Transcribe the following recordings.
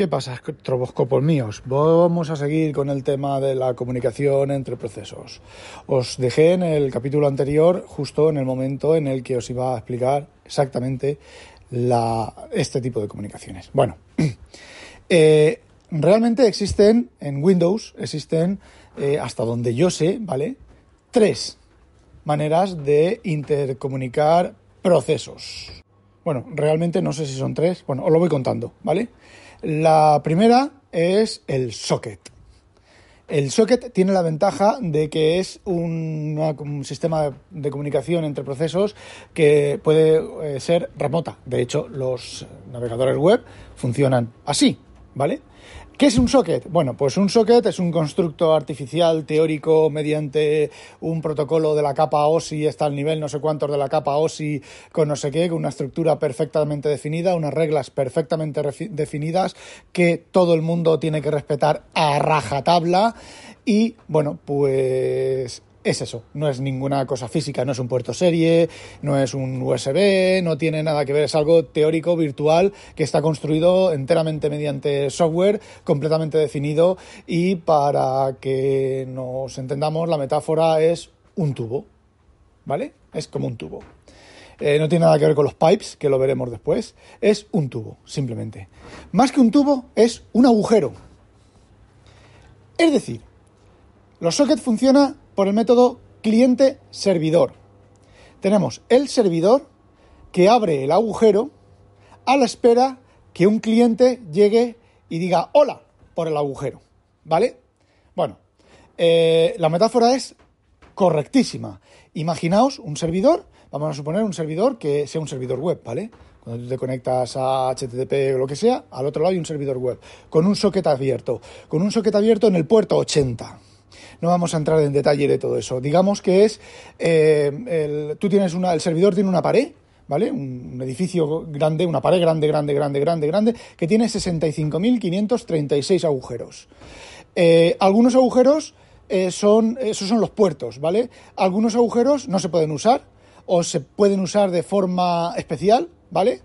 ¿Qué pasa, troboscopos míos? Vamos a seguir con el tema de la comunicación entre procesos. Os dejé en el capítulo anterior, justo en el momento en el que os iba a explicar exactamente este tipo de comunicaciones. Bueno, eh, realmente existen en Windows, existen, eh, hasta donde yo sé, ¿vale? Tres maneras de intercomunicar procesos. Bueno, realmente no sé si son tres, bueno, os lo voy contando, ¿vale? La primera es el socket. El socket tiene la ventaja de que es un, sistema de comunicación entre procesos que puede eh, ser remota. De hecho, los navegadores web funcionan así, ¿vale? ¿Qué es un socket? Bueno, pues un socket es un constructo artificial teórico mediante un protocolo de la capa OSI, está al nivel no sé cuántos de la capa OSI con no sé qué, con una estructura perfectamente definida, unas reglas perfectamente definidas que todo el mundo tiene que respetar a rajatabla y bueno, pues es eso, no es ninguna cosa física, no es un puerto serie, no es un USB, no tiene nada que ver, es algo teórico, virtual, que está construido enteramente mediante software completamente definido y para que nos entendamos, la metáfora es un tubo, ¿vale? Es como un tubo. Eh, no tiene nada que ver con los pipes, que lo veremos después, es un tubo, simplemente. Más que un tubo, es un agujero. Es decir, los sockets funcionan por el método cliente-servidor. Tenemos el servidor que abre el agujero a la espera que un cliente llegue y diga hola por el agujero. ¿Vale? Bueno, eh, la metáfora es correctísima. Imaginaos un servidor, vamos a suponer un servidor que sea un servidor web, ¿vale? Cuando tú te conectas a HTTP o lo que sea, al otro lado hay un servidor web, con un socket abierto, con un socket abierto en el puerto 80. No vamos a entrar en detalle de todo eso. Digamos que es, eh, el, tú tienes una, el servidor tiene una pared, ¿vale? Un, edificio grande, una pared grande, grande, grande, grande, grande, que tiene 65.536 agujeros. Eh, algunos agujeros eh, son, esos son los puertos, ¿vale? Algunos agujeros no se pueden usar o se pueden usar de forma especial, ¿vale?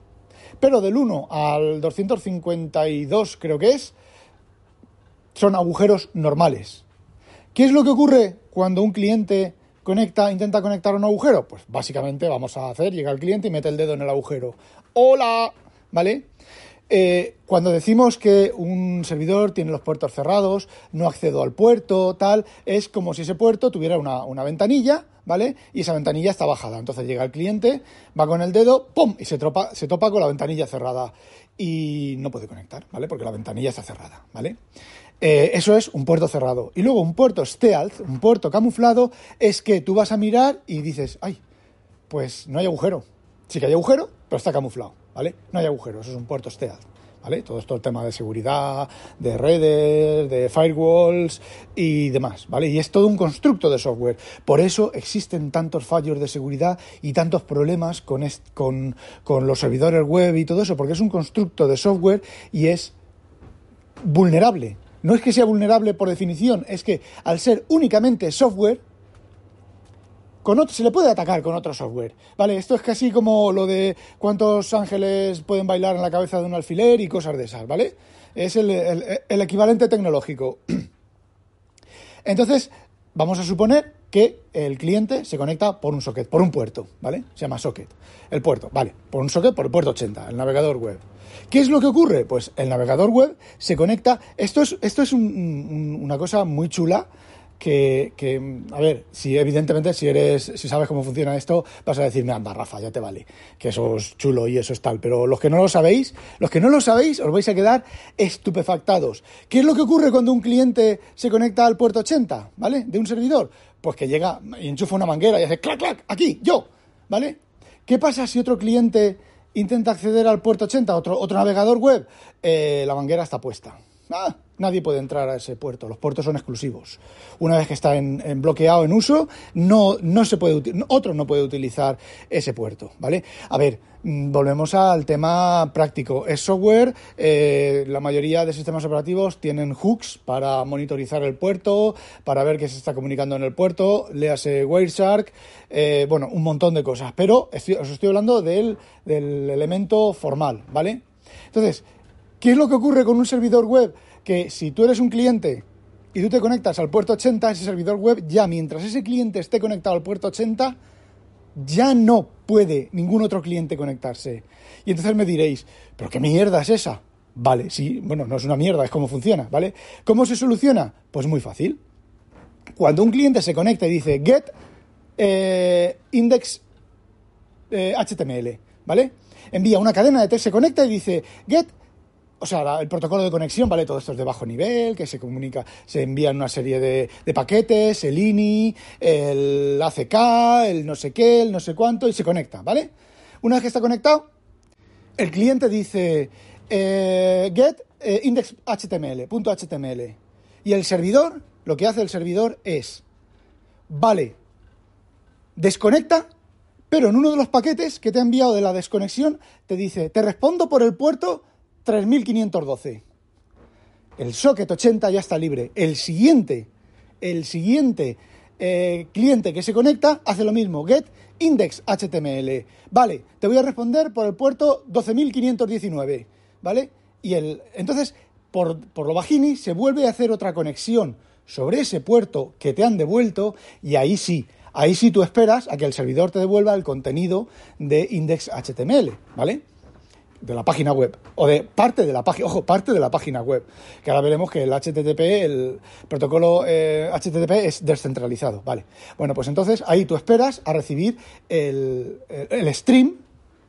Pero del 1 al 252 creo que es, son agujeros normales, ¿Qué es lo que ocurre cuando un cliente conecta, intenta conectar un agujero? Pues básicamente vamos a hacer, llega el cliente y mete el dedo en el agujero. ¡Hola! ¿Vale? Eh, cuando decimos que un servidor tiene los puertos cerrados, no accedo al puerto, tal, es como si ese puerto tuviera una, ventanilla, ¿vale? Y esa ventanilla está bajada. Entonces llega el cliente, va con el dedo, ¡pum! y se, tropa, se topa con la ventanilla cerrada. Y no puede conectar, ¿vale? Porque la ventanilla está cerrada, ¿vale? Eh, eso es un puerto cerrado. Y luego un puerto stealth, un puerto camuflado, es que tú vas a mirar y dices, ay, pues no hay agujero. Sí que hay agujero, pero está camuflado, ¿vale? No hay agujero, eso es un puerto stealth. ¿Vale? Todo esto el tema de seguridad, de redes, de firewalls y demás, ¿vale? Y es todo un constructo de software. Por eso existen tantos fallos de seguridad y tantos problemas con, con, con los servidores web y todo eso, porque es un constructo de software y es vulnerable no es que sea vulnerable por definición, es que al ser únicamente software, se le puede atacar con otro software. Vale, esto es casi como lo de cuántos ángeles pueden bailar en la cabeza de un alfiler y cosas de esas, ¿vale? Es el equivalente tecnológico. Entonces, vamos a suponer que el cliente se conecta por un socket, por un puerto, ¿vale? Se llama socket. El puerto, vale, por un socket por el puerto 80, el navegador web. ¿Qué es lo que ocurre? Pues el navegador web se conecta. Esto es, esto es una cosa muy chula. Que, a ver, si evidentemente si eres, si sabes cómo funciona esto, vas a decirme, anda, Rafa, ya te vale, que eso es chulo y eso es tal. Pero los que no lo sabéis, los que no lo sabéis, os vais a quedar estupefactados. ¿Qué es lo que ocurre cuando un cliente se conecta al puerto 80, ¿vale? De un servidor. Pues que llega y enchufa una manguera y hace clac, clac, aquí, yo, ¿vale? ¿Qué pasa si otro cliente intenta acceder al puerto 80, otro, otro navegador web, eh, la manguera está puesta. Ah, nadie puede entrar a ese puerto, los puertos son exclusivos. Una vez que está en, bloqueado, en uso, no, no se puede, otro no puede utilizar ese puerto, ¿vale? A ver, mm, volvemos al tema práctico. Es software, eh, la mayoría de sistemas operativos tienen hooks para monitorizar el puerto, para ver qué se está comunicando en el puerto, léase Wireshark, eh, bueno, un montón de cosas. Pero os estoy hablando del, del elemento formal, ¿vale? Entonces, ¿Qué es lo que ocurre con un servidor web? Que si tú eres un cliente y tú te conectas al puerto 80, ese servidor web ya mientras ese cliente esté conectado al puerto 80, ya no puede ningún otro cliente conectarse. Y entonces me diréis, ¿pero qué mierda es esa? Vale, sí, bueno, no es una mierda, es cómo funciona, ¿vale? ¿Cómo se soluciona? Pues muy fácil. Cuando un cliente se conecta y dice get eh, index HTML, eh, ¿vale? Envía una cadena de texto, se conecta y dice get o sea, el protocolo de conexión, ¿vale? Todo esto es de bajo nivel, que se comunica, se envían una serie de, paquetes, el INI, el ACK, el no sé qué, el no sé cuánto, y se conecta, ¿vale? Una vez que está conectado, el cliente dice eh, get eh, punto HTML. Y el servidor, lo que hace el servidor es, vale, desconecta, pero en uno de los paquetes que te ha enviado de la desconexión, te dice, te respondo por el puerto 3512. El socket 80 ya está libre. El siguiente, el siguiente eh, cliente que se conecta hace lo mismo. Get index HTML. Vale, te voy a responder por el puerto 12519. ¿Vale? Y el, entonces, por, por lo bajini, se vuelve a hacer otra conexión sobre ese puerto que te han devuelto y ahí sí, ahí sí tú esperas a que el servidor te devuelva el contenido de index HTML, ¿vale? De la página web o de parte de la página, ojo, parte de la página web, que ahora veremos que el HTTP, el protocolo HTTP eh, es descentralizado, ¿vale? Bueno, pues entonces ahí tú esperas a recibir el, el, stream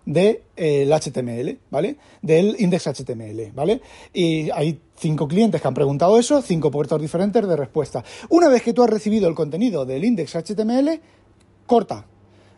del de, HTML, ¿vale? Del index HTML, ¿vale? Y hay cinco clientes que han preguntado eso, cinco puertos diferentes de respuesta. Una vez que tú has recibido el contenido del index HTML, corta,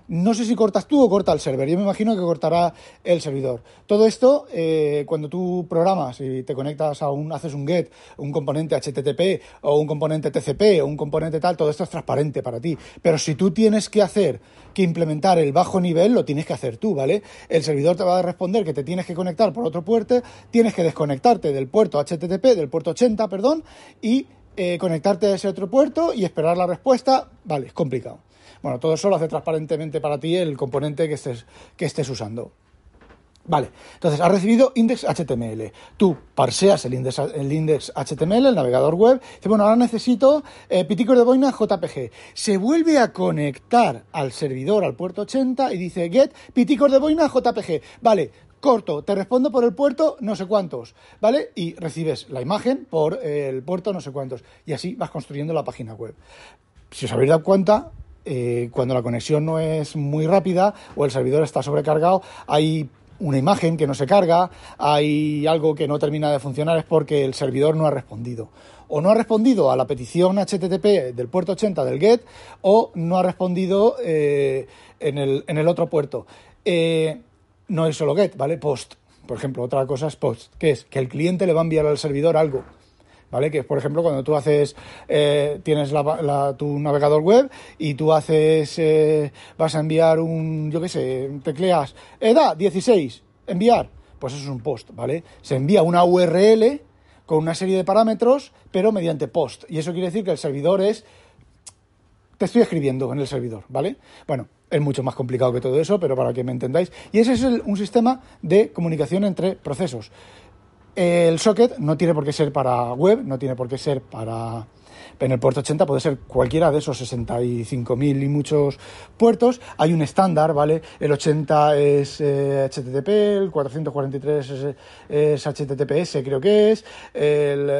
no sé si cortas tú o corta el server. Yo me imagino que cortará el servidor. Todo esto, eh, cuando tú programas y te conectas a un, haces un GET, un componente HTTP o un componente TCP o un componente tal, todo esto es transparente para ti. Pero si tú tienes que hacer, que implementar el bajo nivel, lo tienes que hacer tú, ¿vale? El servidor te va a responder que te tienes que conectar por otro puerto, tienes que desconectarte del puerto HTTP, del puerto 80, perdón, y eh, conectarte a ese otro puerto y esperar la respuesta. Vale, es complicado. Bueno, todo eso lo hace transparentemente para ti el componente que estés, que estés usando. Vale, entonces has recibido index HTML. Tú parseas el index, el index el navegador web. Dice, bueno, ahora necesito eh, de boina JPG. Se vuelve a conectar al servidor, al puerto 80, y dice get piticos de boina JPG. Vale, corto, te respondo por el puerto no sé cuántos, ¿vale? Y recibes la imagen por el puerto no sé cuántos. Y así vas construyendo la página web. Si os habéis dado cuenta, eh, cuando la conexión no es muy rápida o el servidor está sobrecargado, hay una imagen que no se carga, hay algo que no termina de funcionar, es porque el servidor no ha respondido. O no ha respondido a la petición HTTP del puerto 80 del GET, o no ha respondido eh, en, el, otro puerto. Eh, no es solo GET, ¿vale? POST. Por ejemplo, otra cosa es POST, que es que el cliente le va a enviar al servidor algo. ¿Vale? Que por ejemplo, cuando tú haces, eh, tienes tu navegador web y tú haces, eh, vas a enviar un, yo qué sé, tecleas, EDA 16, enviar, pues eso es un post, ¿vale? Se envía una URL con una serie de parámetros, pero mediante post. Y eso quiere decir que el servidor es, te estoy escribiendo en el servidor, ¿vale? Bueno, es mucho más complicado que todo eso, pero para que me entendáis. Y ese es un sistema de comunicación entre procesos. El socket no tiene por qué ser para web, no tiene por qué ser para en el puerto 80 puede ser cualquiera de esos 65.000 y muchos puertos. Hay un estándar, ¿vale? El 80 es HTTP, eh, el 443 es, HTTPS, creo que es, el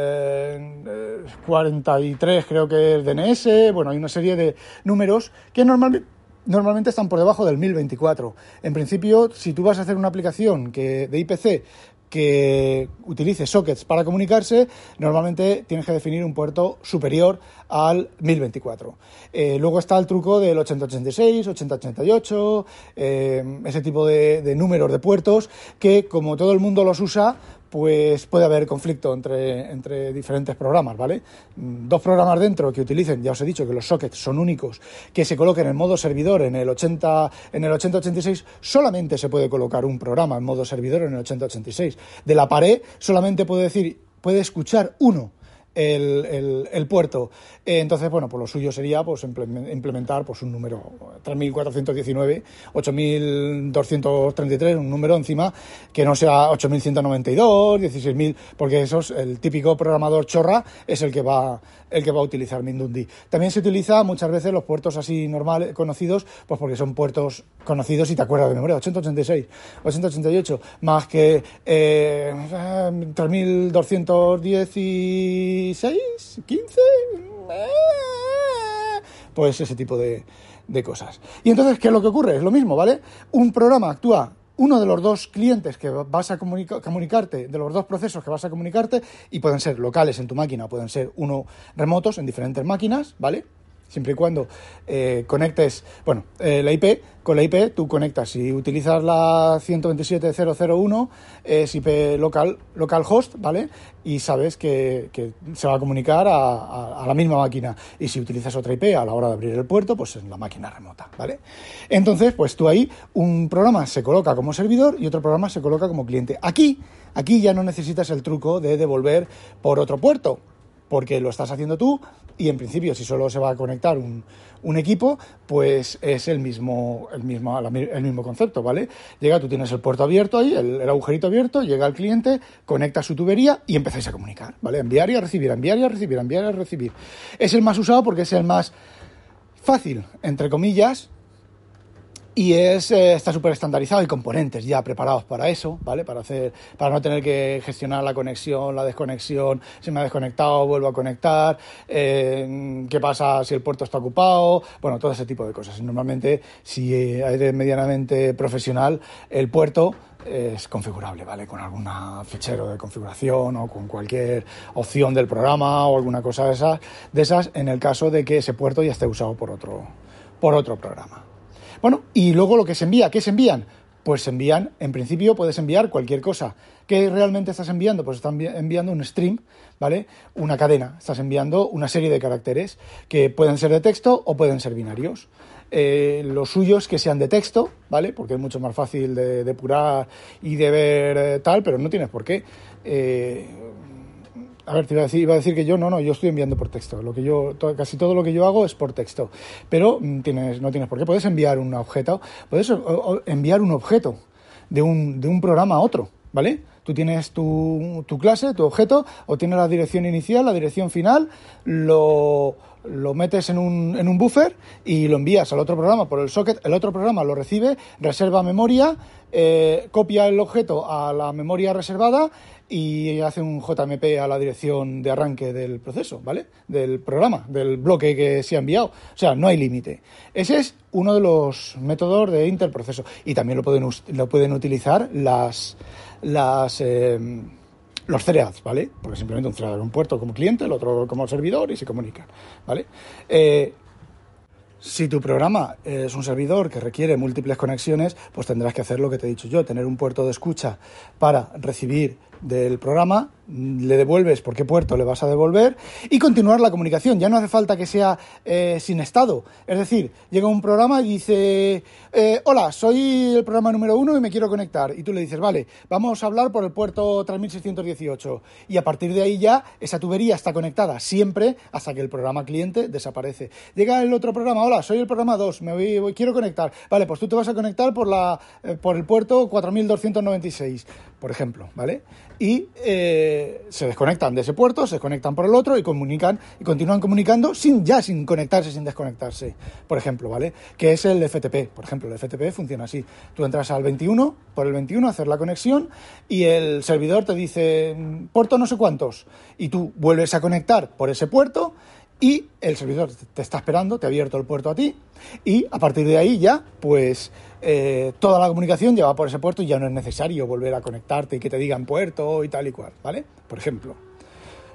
43 eh, creo que es DNS, bueno, hay una serie de números que normalmente normalmente están por debajo del 1024. En principio, si tú vas a hacer una aplicación que de IPC que utilice sockets para comunicarse, normalmente tienes que definir un puerto superior al 1024. Eh, luego está el truco del 8086, 8088, eh, ese tipo de, de números de puertos que como todo el mundo los usa, pues puede haber conflicto entre, entre diferentes programas, ¿vale? Mm, dos programas dentro que utilicen, ya os he dicho que los sockets son únicos, que se coloquen en modo servidor en el 80, en el 8086, solamente se puede colocar un programa en modo servidor en el 8086. De la pared solamente puede decir, puede escuchar uno el, puerto. Eh, entonces, bueno, pues lo suyo sería pues implementar pues un número 3419, 8233, un número encima que no sea 8192, 16000, porque eso es el típico programador chorra es el que va el que va a utilizar Mindundi. También se utiliza muchas veces los puertos así normales conocidos, pues porque son puertos conocidos y te acuerdas de memoria, 886, 888, más que eh, 3216, 15, pues ese tipo de, de cosas. Y entonces, ¿qué es lo que ocurre? Es lo mismo, ¿vale? Un programa actúa uno de los dos clientes que vas a comunicarte, de los dos procesos que vas a comunicarte, y pueden ser locales en tu máquina, pueden ser uno remotos en diferentes máquinas, ¿vale? Siempre y cuando eh, conectes, bueno, eh, la IP, con la IP tú conectas, si utilizas la 127.001 es IP local, localhost, ¿vale? Y sabes que, se va a comunicar a, la misma máquina. Y si utilizas otra IP a la hora de abrir el puerto, pues en la máquina remota, ¿vale? Entonces, pues tú ahí, un programa se coloca como servidor y otro programa se coloca como cliente. Aquí, aquí ya no necesitas el truco de devolver por otro puerto porque lo estás haciendo tú y en principio si solo se va a conectar un, equipo, pues es el mismo, el, mismo, el mismo concepto, ¿vale? Llega, tú tienes el puerto abierto ahí, el, agujerito abierto, llega el cliente, conecta su tubería y empezáis a comunicar, ¿vale? Enviar y a recibir, enviar y a recibir, enviar y a recibir. Es el más usado porque es el más fácil, entre comillas, y es, eh, está súper estandarizado y componentes ya preparados para eso, ¿vale? Para hacer, para no tener que gestionar la conexión, la desconexión, si me ha desconectado, vuelvo a conectar, eh, qué pasa si el puerto está ocupado, bueno, todo ese tipo de cosas. Normalmente, si eres medianamente profesional, el puerto es configurable, ¿vale? Con algún fichero de configuración o con cualquier opción del programa o alguna cosa de esas, de esas en el caso de que ese puerto ya esté usado por otro, por otro programa. Bueno, y luego lo que se envía, ¿qué se envían? Pues se envían, en principio puedes enviar cualquier cosa. ¿Qué realmente estás enviando? Pues estás enviando un stream, ¿vale? Una cadena. Estás enviando una serie de caracteres que pueden ser de texto o pueden ser binarios. Eh, lo suyo es que sean de texto, ¿vale? Porque es mucho más fácil de depurar y de ver eh, tal, pero no tienes por qué. Eh, a ver, te iba a, decir, iba a decir que yo no, no, yo estoy enviando por texto. Lo que yo, casi todo lo que yo hago es por texto. Pero mm, tienes, no tienes por qué. Puedes enviar un objeto, puedes enviar un objeto de un, de un programa a otro, ¿vale? Tú tienes tu, tu, clase, tu objeto, o tienes la dirección inicial, la dirección final, lo, lo metes en un, en un buffer y lo envías al otro programa por el socket, el otro programa lo recibe, reserva memoria, eh, copia el objeto a la memoria reservada y hace un JMP a la dirección de arranque del proceso, ¿vale? Del programa, del bloque que se ha enviado. O sea, no hay límite. Ese es uno de los métodos de interproceso. Y también lo pueden, lo pueden utilizar las, las eh, los threads, ¿vale? Porque simplemente un thread es un puerto como cliente, el otro como servidor y se comunican, ¿vale? Eh, si tu programa es un servidor que requiere múltiples conexiones, pues tendrás que hacer lo que te he dicho yo, tener un puerto de escucha para recibir del programa, le devuelves por qué puerto le vas a devolver y continuar la comunicación. Ya no hace falta que sea eh, sin estado. Es decir, llega un programa y dice, eh, hola, soy el programa número uno y me quiero conectar. Y tú le dices, vale, vamos a hablar por el puerto 3618. Y a partir de ahí ya esa tubería está conectada siempre hasta que el programa cliente desaparece. Llega el otro programa, hola, soy el programa 2, me voy, quiero conectar. Vale, pues tú te vas a conectar por, la, eh, por el puerto 4296, por ejemplo, ¿vale? y eh, se desconectan de ese puerto, se desconectan por el otro y comunican y continúan comunicando sin ya sin conectarse, sin desconectarse, por ejemplo, ¿vale? Que es el FTP, por ejemplo, el FTP funciona así. Tú entras al 21, por el 21 hacer la conexión y el servidor te dice puerto no sé cuántos y tú vuelves a conectar por ese puerto y el servidor te está esperando, te ha abierto el puerto a ti y a partir de ahí ya, pues eh, toda la comunicación lleva por ese puerto y ya no es necesario volver a conectarte y que te digan puerto y tal y cual, ¿vale? Por ejemplo.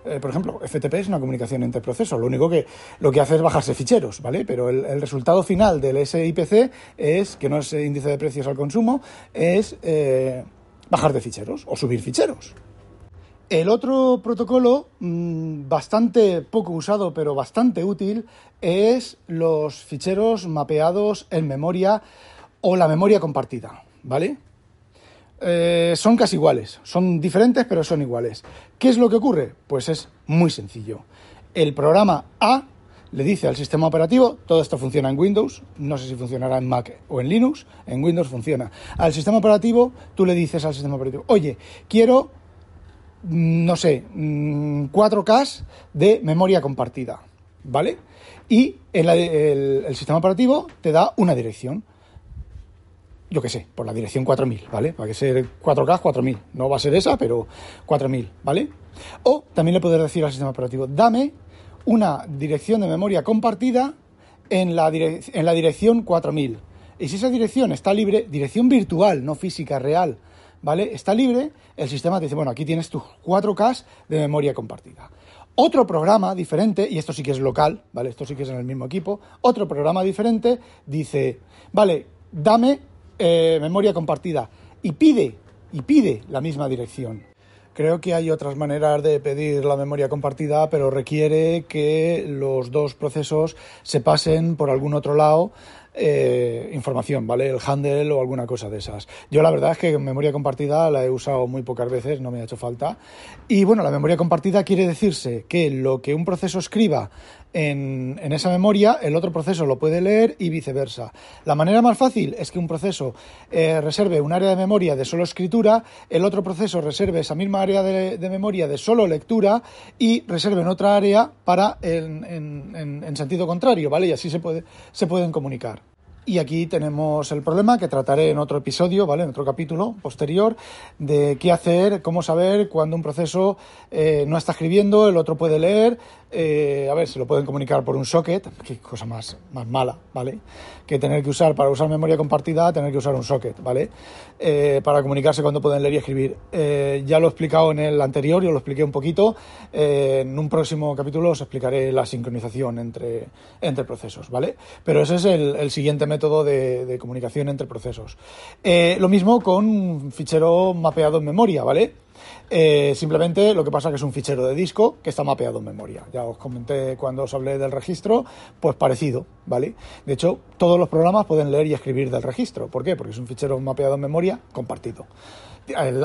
Eh, por ejemplo, FTP es una comunicación entre procesos, lo único que lo que hace es bajarse ficheros, ¿vale? Pero el, resultado final del SIPC es, que no es índice de precios al consumo, es eh, bajar de ficheros o subir ficheros. El otro protocolo, mm, bastante poco usado pero bastante útil, es los ficheros mapeados en memoria o la memoria compartida, ¿vale? eh, son casi iguales, son diferentes pero son iguales. ¿Qué es lo que ocurre? Pues es muy sencillo. El programa A le dice al sistema operativo, todo esto funciona en Windows, no sé si funcionará en Mac o en Linux, en Windows funciona. Al sistema operativo, tú le dices al sistema operativo, oye, quiero, no sé, 4K mm, de memoria compartida, ¿vale? Y el, sistema operativo te da una dirección yo qué sé, por la dirección 4000, ¿vale? Para que sea 4K 4000. No va a ser esa, pero 4000, ¿vale? O también le puedes decir al sistema operativo, dame una dirección de memoria compartida en la, en la dirección 4000. Y si esa dirección está libre, dirección virtual, no física, real, ¿vale? Está libre, el sistema te dice, bueno, aquí tienes tus 4K de memoria compartida. Otro programa diferente, y esto sí que es local, ¿vale? Esto sí que es en el mismo equipo, otro programa diferente dice, vale, dame eh, memoria compartida y pide, y pide la misma dirección. Creo que hay otras maneras de pedir la memoria compartida, pero requiere que los dos procesos se pasen por algún otro lado eh, información, ¿vale? El handle o alguna cosa de esas. Yo la verdad es que memoria compartida la he usado muy pocas veces, no me ha hecho falta. Y bueno, la memoria compartida quiere decirse que lo que un proceso escriba en, esa memoria, el otro proceso lo puede leer y viceversa. La manera más fácil es que un proceso eh, reserve un área de memoria de solo escritura, el otro proceso reserve esa misma área de, memoria de solo lectura y reserve en otra área para en, en, sentido contrario, ¿vale? Y así se, puede, se pueden comunicar. Y aquí tenemos el problema que trataré en otro episodio, ¿vale? En otro capítulo posterior, de qué hacer, cómo saber cuando un proceso eh, no está escribiendo, el otro puede leer, eh, a ver, se lo pueden comunicar por un socket, qué cosa más, más mala, ¿vale? Que tener que usar, para usar memoria compartida, tener que usar un socket, ¿vale? Eh, para comunicarse cuando pueden leer y escribir. Eh, ya lo he explicado en el anterior, yo lo expliqué un poquito. en un próximo capítulo os explicaré la sincronización entre, entre procesos, ¿vale? Pero ese es el, siguiente método de, comunicación entre procesos. lo mismo con un fichero mapeado en memoria, ¿vale? Eh, simplemente lo que pasa es que es un fichero de disco que está mapeado en memoria. Ya os comenté cuando os hablé del registro, pues parecido, ¿vale? De hecho, todos los programas pueden leer y escribir del registro. ¿Por qué? Porque es un fichero mapeado en memoria compartido.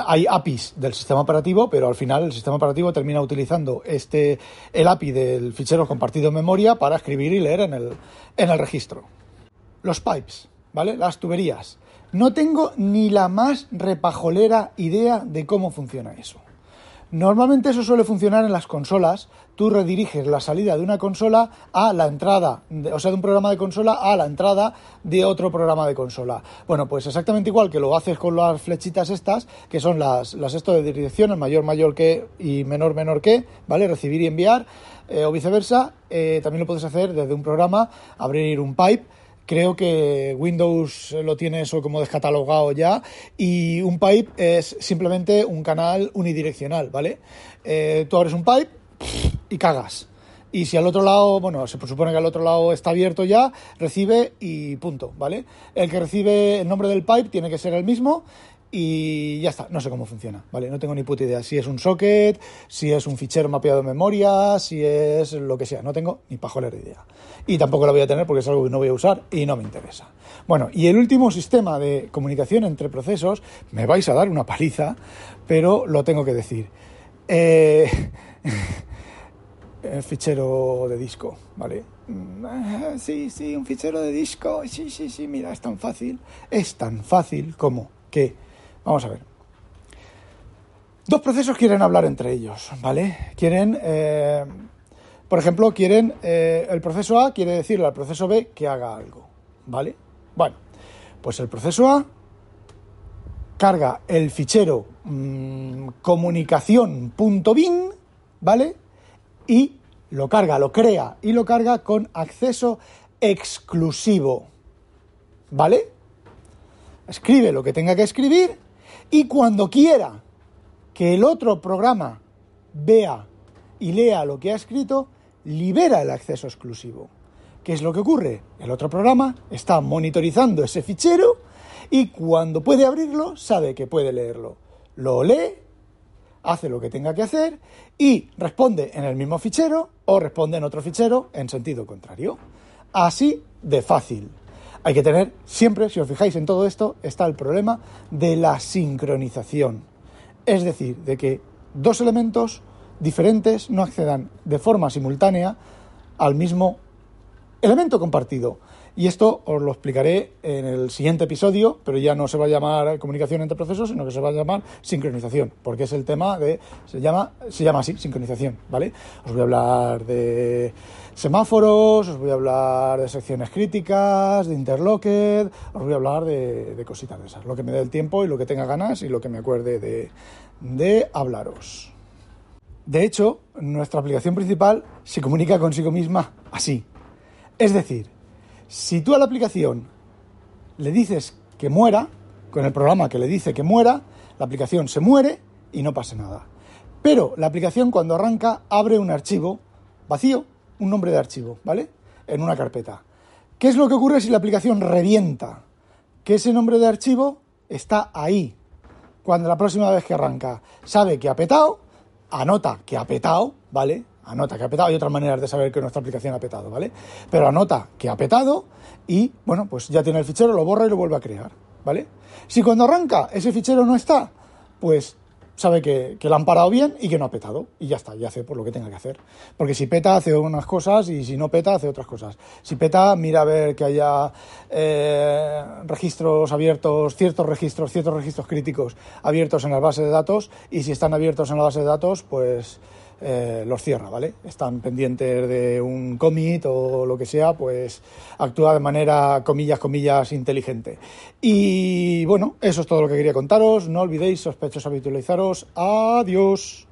Hay APIs del sistema operativo, pero al final el sistema operativo termina utilizando este, el API del fichero compartido en memoria para escribir y leer en el, en el registro. Los pipes, ¿vale? Las tuberías. No tengo ni la más repajolera idea de cómo funciona eso. Normalmente eso suele funcionar en las consolas. Tú rediriges la salida de una consola a la entrada, o sea, de un programa de consola a la entrada de otro programa de consola. Bueno, pues exactamente igual que lo haces con las flechitas estas, que son las, las esto de dirección, el mayor mayor que y menor menor que, ¿vale? Recibir y enviar, eh, o viceversa. Eh, también lo puedes hacer desde un programa, abrir un pipe Creo que Windows lo tiene eso como descatalogado ya y un pipe es simplemente un canal unidireccional, ¿vale? Eh, tú abres un pipe y cagas. Y si al otro lado, bueno, se supone que al otro lado está abierto ya, recibe y punto, ¿vale? El que recibe el nombre del pipe tiene que ser el mismo y ya está, no sé cómo funciona, ¿vale? No tengo ni puta idea si es un socket, si es un fichero mapeado en memoria, si es lo que sea, no tengo ni pajolera idea. Y tampoco la voy a tener porque es algo que no voy a usar y no me interesa. Bueno, y el último sistema de comunicación entre procesos, me vais a dar una paliza, pero lo tengo que decir. Eh, el fichero de disco, ¿vale? Mm, sí, sí, un fichero de disco, sí, sí, sí, mira, es tan fácil, es tan fácil como que Vamos a ver. Dos procesos quieren hablar entre ellos, ¿vale? Quieren, eh, por ejemplo, quieren, eh, el proceso A quiere decirle al proceso B que haga algo, ¿vale? Bueno, pues el proceso A carga el fichero mmm, comunicación.bin, ¿vale? Y lo carga, lo crea y lo carga con acceso exclusivo, ¿vale? Escribe lo que tenga que escribir y cuando quiera que el otro programa vea y lea lo que ha escrito, libera el acceso exclusivo. ¿Qué es lo que ocurre? El otro programa está monitorizando ese fichero y cuando puede abrirlo sabe que puede leerlo. Lo lee, hace lo que tenga que hacer y responde en el mismo fichero o responde en otro fichero en sentido contrario. Así de fácil. Hay que tener siempre, si os fijáis en todo esto, está el problema de la sincronización. Es decir, de que dos elementos diferentes no accedan de forma simultánea al mismo elemento compartido. Y esto os lo explicaré en el siguiente episodio, pero ya no se va a llamar comunicación entre procesos, sino que se va a llamar sincronización, porque es el tema de se llama se llama así, sincronización, ¿vale? Os voy a hablar de semáforos, os voy a hablar de secciones críticas, de interlocked, os voy a hablar de, cositas de esas, lo que me dé el tiempo y lo que tenga ganas y lo que me acuerde de, de hablaros. De hecho, nuestra aplicación principal se comunica consigo misma así. Es decir, si tú a la aplicación le dices que muera, con el programa que le dice que muera, la aplicación se muere y no pasa nada. Pero la aplicación cuando arranca abre un archivo vacío, un nombre de archivo, ¿vale? En una carpeta. ¿Qué es lo que ocurre si la aplicación revienta? Que ese nombre de archivo está ahí. Cuando la próxima vez que arranca sabe que ha petado, anota que ha petado, ¿vale? Anota que ha petado. Hay otras maneras de saber que nuestra aplicación ha petado, ¿vale? Pero anota que ha petado y, bueno, pues ya tiene el fichero, lo borra y lo vuelve a crear, ¿vale? Si cuando arranca ese fichero no está, pues sabe que, que, lo han parado bien y que no ha petado. Y ya está, ya hace por lo que tenga que hacer. Porque si peta, hace unas cosas y si no peta, hace otras cosas. Si peta, mira a ver que haya eh, registros abiertos, ciertos registros, ciertos registros críticos abiertos en la base de datos. Y si están abiertos en la base de datos, pues eh, los cierra, ¿vale? Están pendientes de un commit o lo que sea, pues actúa de manera, comillas, comillas, inteligente. Y bueno, eso es todo lo que quería contaros. No olvidéis, sospechosos, habitualizaros. Adiós.